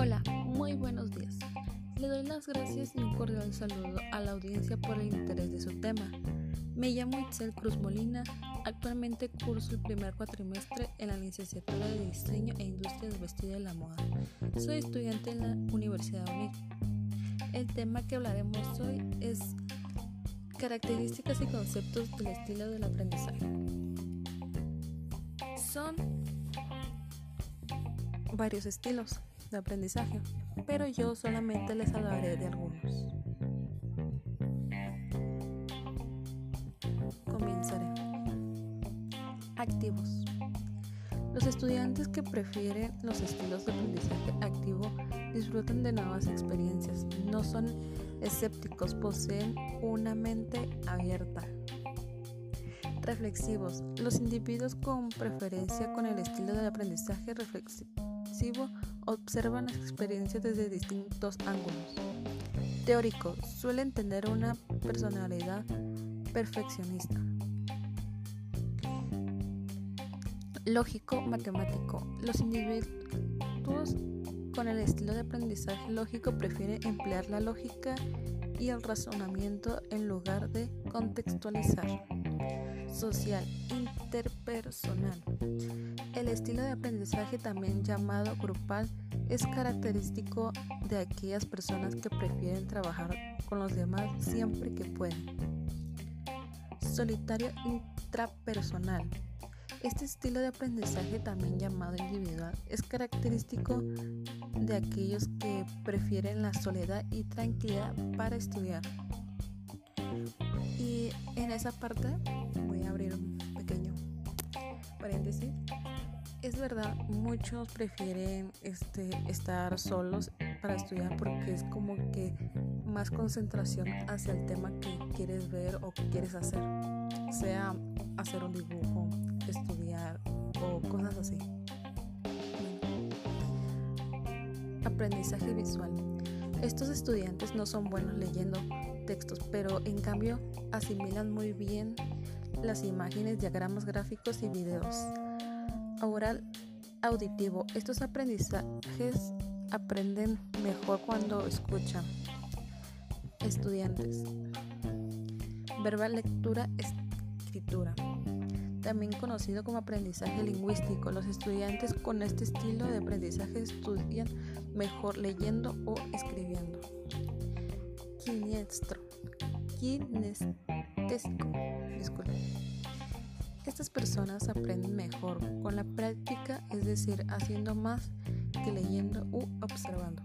Hola, muy buenos días. Le doy las gracias y un cordial saludo a la audiencia por el interés de su tema. Me llamo Itzel Cruz Molina, actualmente curso el primer cuatrimestre en la licenciatura de Diseño e Industria del Vestido y la Moda. Soy estudiante en la Universidad UNIC. El tema que hablaremos hoy es características y conceptos del estilo del aprendizaje. Son varios estilos de aprendizaje, pero yo solamente les hablaré de algunos. Activos. Los estudiantes que prefieren los estilos de aprendizaje activo disfrutan de nuevas experiencias, no son escépticos, poseen una mente abierta. Reflexivos. Los individuos con preferencia con el estilo de aprendizaje reflexivo observan las experiencias desde distintos ángulos. Teóricos. Suelen tener una personalidad perfeccionista. Lógico matemático. Los individuos con el estilo de aprendizaje lógico prefieren emplear la lógica y el razonamiento en lugar de contextualizar. Social, interpersonal. El estilo de aprendizaje también llamado grupal es característico de aquellas personas que prefieren trabajar con los demás siempre que pueden. Solitario intrapersonal. Este estilo de aprendizaje, también llamado individual, es característico de aquellos que prefieren la soledad y tranquilidad para estudiar. Y en esa parte Es verdad, muchos prefieren este, estar solos para estudiar porque es como que más concentración hacia el tema que quieres ver o que quieres hacer, sea hacer un dibujo, estudiar o cosas así. Aprendizaje visual. Estos estudiantes no son buenos leyendo textos, pero en cambio asimilan muy bien las imágenes, diagramas gráficos y videos. Oral auditivo. Estos aprendizajes aprenden mejor cuando escuchan. Estudiantes. Verbal lectura, escritura también conocido como aprendizaje lingüístico. Los estudiantes con este estilo de aprendizaje estudian mejor leyendo o escribiendo. Estas personas aprenden mejor con la práctica, es decir, haciendo más que leyendo u observando.